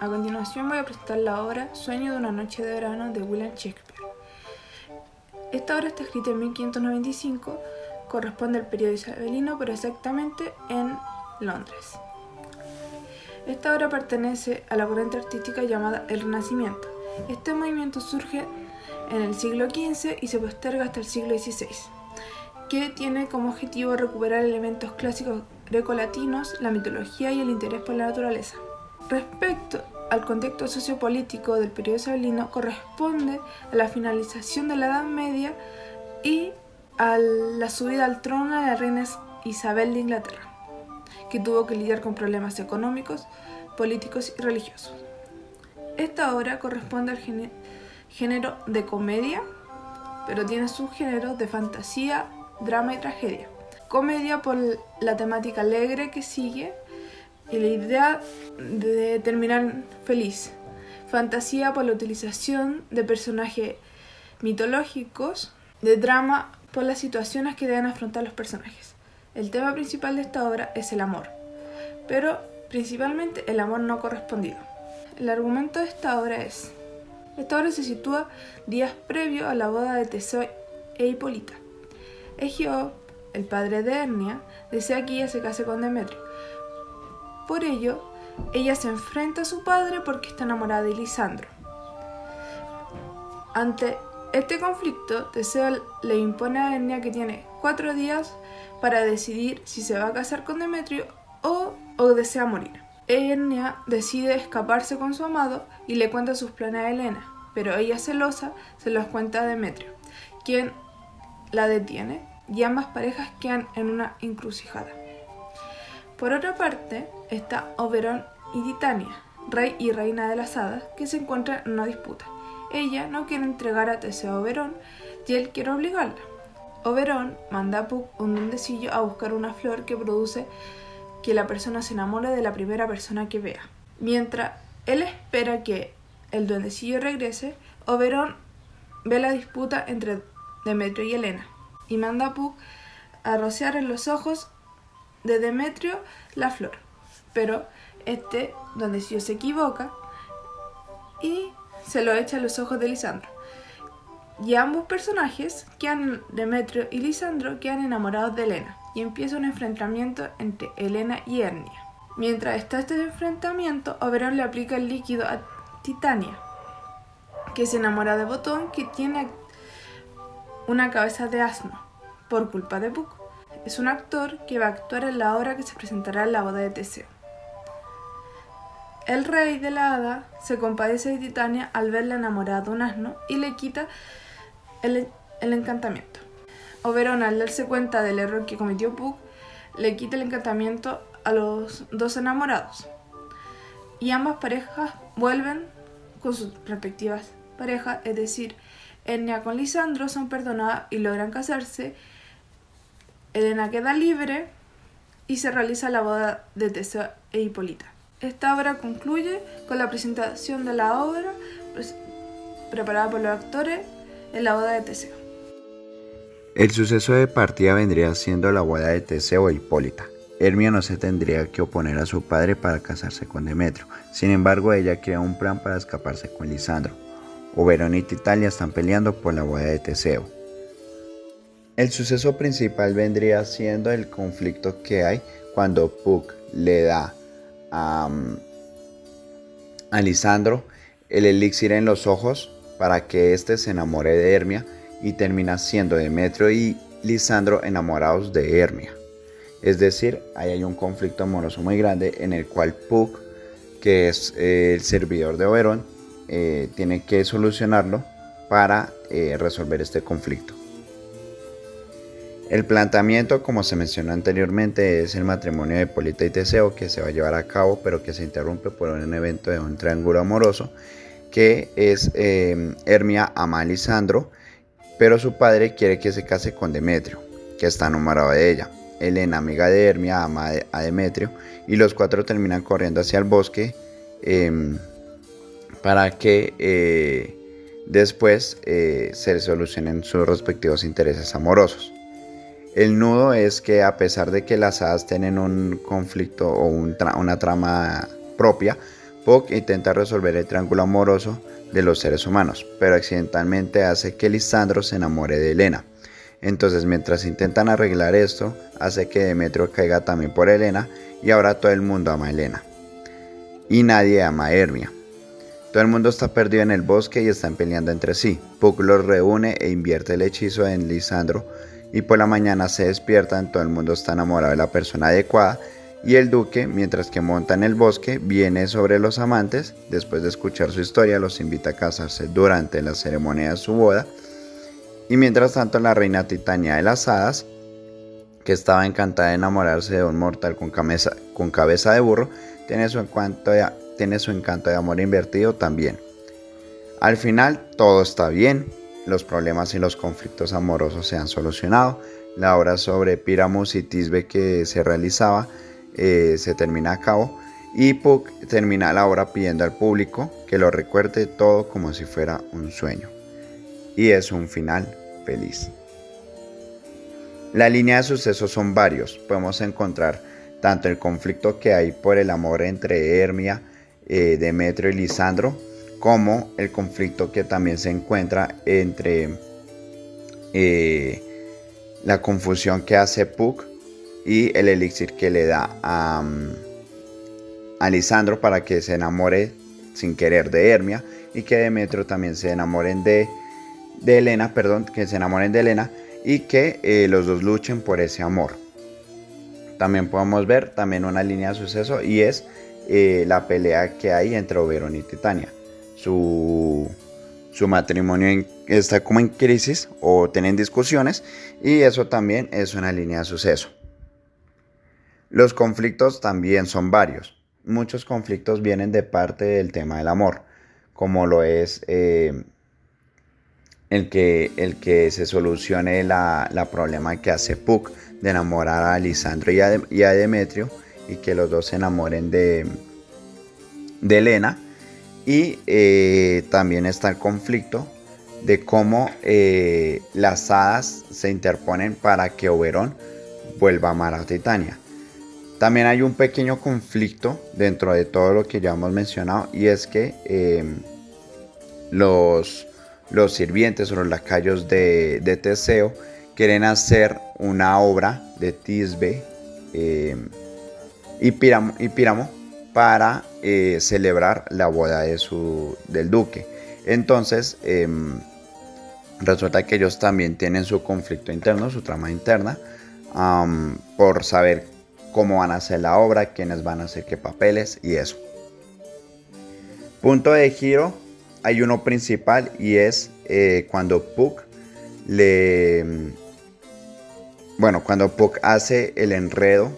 A continuación voy a presentar la obra Sueño de una noche de verano de William Shakespeare. Esta obra está escrita en 1595, corresponde al periodo isabelino, pero exactamente en Londres. Esta obra pertenece a la corriente artística llamada el Renacimiento. Este movimiento surge en el siglo XV y se posterga hasta el siglo XVI, que tiene como objetivo recuperar elementos clásicos grecolatinos, la mitología y el interés por la naturaleza. Respecto al contexto sociopolítico del periodo isabelino, corresponde a la finalización de la Edad Media y a la subida al trono de la reina Isabel de Inglaterra, que tuvo que lidiar con problemas económicos, políticos y religiosos. Esta obra corresponde al género de comedia, pero tiene subgéneros de fantasía, drama y tragedia. Comedia por la temática alegre que sigue y la idea de terminar feliz. Fantasía por la utilización de personajes mitológicos, de drama por las situaciones que deben afrontar los personajes. El tema principal de esta obra es el amor, pero principalmente el amor no correspondido. El argumento de esta obra es, esta obra se sitúa días previo a la boda de Teseo e Hipólita. Egeo, el padre de Hernia, desea que ella se case con Demetrio. Por ello, ella se enfrenta a su padre porque está enamorada de Lisandro. Ante este conflicto, Teseo le impone a Hernia que tiene cuatro días para decidir si se va a casar con Demetrio o, desea morir. Hernia decide escaparse con su amado y le cuenta sus planes a Helena, pero ella celosa se los cuenta a Demetrio, quien la detiene y ambas parejas quedan en una encrucijada. Por otra parte está Oberón y Titania, rey y reina de las hadas, que se encuentran en una disputa. Ella no quiere entregar a Teseo a Oberón y él quiere obligarla. Oberón manda a Puck un duendecillo a buscar una flor que produce que la persona se enamore de la primera persona que vea. Mientras él espera que el duendecillo regrese, Oberón ve la disputa entre Demetrio y Helena y manda a Puck a rociar en los ojos de Demetrio la flor. Pero este duendecillo se equivoca y se lo echa a los ojos de Lisandro. Y ambos personajes, quedan Demetrio y Lisandro, quedan enamorados de Helena y empieza un enfrentamiento entre Helena y Hernia. Mientras está este enfrentamiento, Oberón le aplica el líquido a Titania, que se enamora de Botón, que tiene una cabeza de asno, por culpa de Puck. Es un actor que va a actuar en la obra que se presentará en la boda de Teseo. El rey de la hada se compadece de Titania al verla enamorada de un asno y le quita el, encantamiento. Oberón, al darse cuenta del error que cometió Puck, le quita el encantamiento a los dos enamorados. Y ambas parejas vuelven con sus respectivas parejas, es decir, Enya con Lisandro son perdonadas y logran casarse. Elena queda libre y se realiza la boda de Teseo e Hipólita. Esta obra concluye con la presentación de la obra preparada por los actores en la boda de Teseo. El suceso de partida vendría siendo la boda de Teseo e Hipólita. Hermia no se tendría que oponer a su padre para casarse con Demetrio, sin embargo ella crea un plan para escaparse con Lisandro. Oberón y Titania están peleando por la boda de Teseo. El suceso principal vendría siendo el conflicto que hay cuando Puck le da a, Lisandro el elixir en los ojos para que éste se enamore de Hermia y termina siendo Demetrio y Lisandro enamorados de Hermia. Es decir, ahí hay un conflicto amoroso muy grande en el cual Puck, que es eh, el servidor de Oberón, eh, tiene que solucionarlo para eh, resolver este conflicto. El planteamiento, como se mencionó anteriormente, es el matrimonio de Polita y Teseo que se va a llevar a cabo, pero que se interrumpe por un evento de un triángulo amoroso, que es Hermia ama a Lisandro pero su padre quiere que se case con Demetrio, que está enamorado de ella. Elena, amiga de Hermia, ama a Demetrio y los cuatro terminan corriendo hacia el bosque em, para que eh, después eh, se solucionen sus respectivos intereses amorosos. El nudo es que a pesar de que las hadas tienen un conflicto o una trama propia, Puck intenta resolver el triángulo amoroso de los seres humanos, pero accidentalmente hace que Lisandro se enamore de Elena. Entonces, mientras intentan arreglar esto, hace que Demetrio caiga también por Elena y ahora todo el mundo ama a Elena. Y nadie ama a Hermia. Todo el mundo está perdido en el bosque y están peleando entre sí. Puck los reúne e invierte el hechizo en Lisandro y por la mañana se despiertan, todo el mundo está enamorado de la persona adecuada y el duque, mientras que monta en el bosque, viene sobre los amantes, después de escuchar su historia los invita a casarse durante la ceremonia de su boda y mientras tanto la reina Titania de las Hadas, que estaba encantada de enamorarse de un mortal con cabeza, de burro, tiene su encanto de amor invertido también. Al final todo está bien, los problemas y los conflictos amorosos se han solucionado, la obra sobre Piramus y Tisbe que se realizaba eh, se termina a cabo y Puck termina la obra pidiendo al público que lo recuerde todo como si fuera un sueño. Y es un final feliz. La línea de sucesos son varios. Podemos encontrar tanto el conflicto que hay por el amor entre Hermia, eh, Demetrio y Lisandro, como el conflicto que también se encuentra entre eh, la confusión que hace Puck y el elixir que le da a, a Lisandro para que se enamore sin querer de Hermia y que Demetrio también se enamoren de, de Elena, perdón, que se enamoren de Elena y que eh, los dos luchen por ese amor. También podemos ver también una línea de suceso y es eh, la pelea que hay entre Oberon y Titania. Su, su matrimonio está como en crisis o tienen discusiones y eso también es una línea de suceso. Los conflictos también son varios. Muchos conflictos vienen de parte del tema del amor, como lo es eh, el, que, el que se solucione la, problema que hace Puck de enamorar a Lisandro y a, Demetrio y que los dos se enamoren de, de Elena. Y eh, también está el conflicto de cómo eh, las hadas se interponen para que Oberón vuelva a amar a Titania. También hay un pequeño conflicto dentro de todo lo que ya hemos mencionado y es que em, los, los sirvientes o los lacayos de, Teseo quieren hacer una obra de Tisbe em, y, Píramo, para eh, celebrar la boda de su, del duque. Entonces, em, resulta que ellos también tienen su conflicto interno, su trama interna, por saber cómo van a hacer la obra, quiénes van a hacer qué papeles y eso. Punto de giro, hay uno principal y es eh, cuando Puck le... Bueno, cuando Puck hace el enredo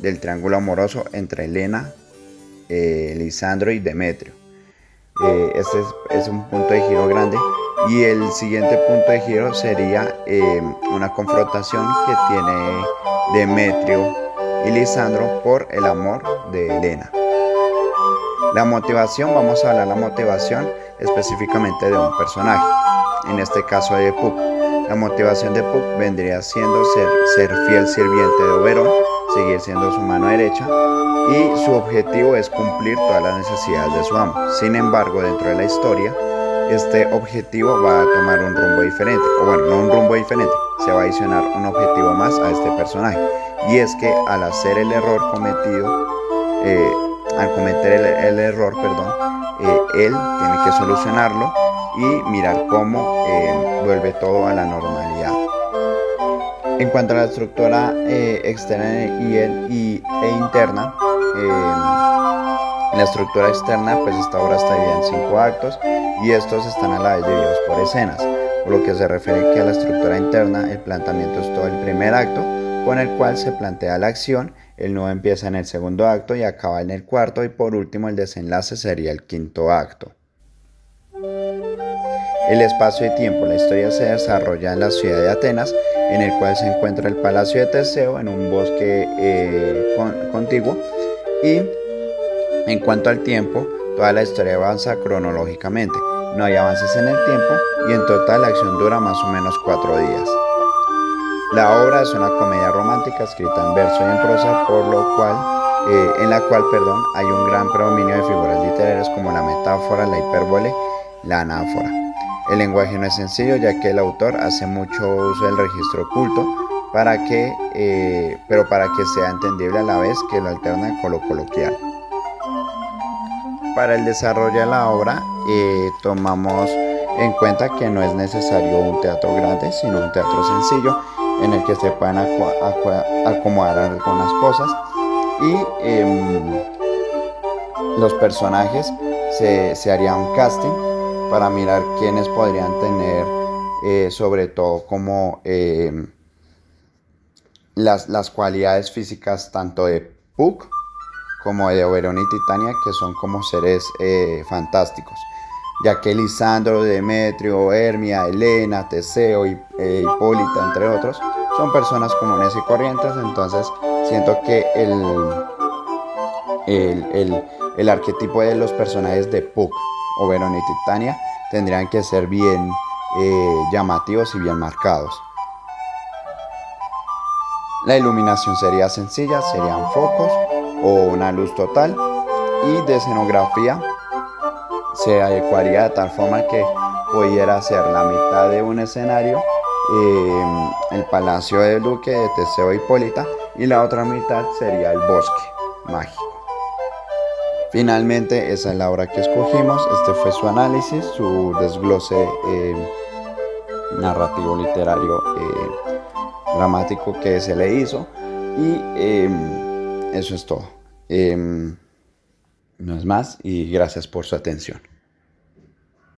del triángulo amoroso entre Elena, eh, Lisandro y Demetrio. Eh, este es, un punto de giro grande. Y el siguiente punto de giro sería una confrontación que tiene Demetrio y Lisandro por el amor de Elena. La motivación, vamos a hablar la motivación específicamente de un personaje, en este caso de Puck. La motivación de Puck vendría siendo ser, ser fiel sirviente de Oberón, seguir siendo su mano derecha y su objetivo es cumplir todas las necesidades de su amo. Sin embargo, dentro de la historia, este objetivo va a tomar un rumbo diferente, o bueno, no un rumbo diferente, se va a adicionar un objetivo más a este personaje y es que al hacer el error cometido, eh, al cometer el, error, perdón, eh, él tiene que solucionarlo y mirar cómo eh, vuelve todo a la normalidad. En cuanto a la estructura externa y, e interna, la estructura externa, pues esta obra está dividida en cinco actos y estos están a la vez divididos por escenas. Por lo que se refiere a la estructura interna, el planteamiento es todo el primer acto, con el cual se plantea la acción, el nuevo empieza en el segundo acto y acaba en el cuarto y por último el desenlace sería el quinto acto. El espacio y tiempo. La historia se desarrolla en la ciudad de Atenas, en el cual se encuentra el palacio de Teseo en un bosque eh, contiguo. Y en cuanto al tiempo, toda la historia avanza cronológicamente. No hay avances en el tiempo y en total la acción dura más o menos cuatro días. La obra es una comedia romántica escrita en verso y en prosa, por lo cual eh, en la cual perdón, hay un gran predominio de figuras literarias como la metáfora, la hipérbole, la anáfora. El lenguaje no es sencillo ya que el autor hace mucho uso del registro oculto para que, eh, pero para que sea entendible a la vez que lo alterna con lo coloquial. Para el desarrollo de la obra eh, tomamos en cuenta que no es necesario un teatro grande, sino un teatro sencillo en el que se puedan acomodar algunas cosas y em, los personajes se, se haría un casting para mirar quiénes podrían tener, eh, sobre todo como eh, las, las, cualidades físicas tanto de Puck como de Oberón y Titania, que son como seres eh, fantásticos, ya que Lisandro, Demetrio, Hermia, Elena, Teseo, y, Hipólita, entre otros, son personas comunes y corrientes, entonces siento que el, el, el, el arquetipo de los personajes de Puck Oberón y Titania tendrían que ser bien eh, llamativos y bien marcados. La iluminación sería sencilla, serían focos o una luz total y de escenografía se adecuaría de tal forma que pudiera ser la mitad de un escenario, eh, el palacio de Duque de Teseo Hipólita y la otra mitad sería el bosque mágico. Finalmente, esa es la obra que escogimos. Este fue su análisis, su desglose eh, narrativo, literario, eh, dramático que se le hizo. Y em, eso es todo. Em, no es más y gracias por su atención.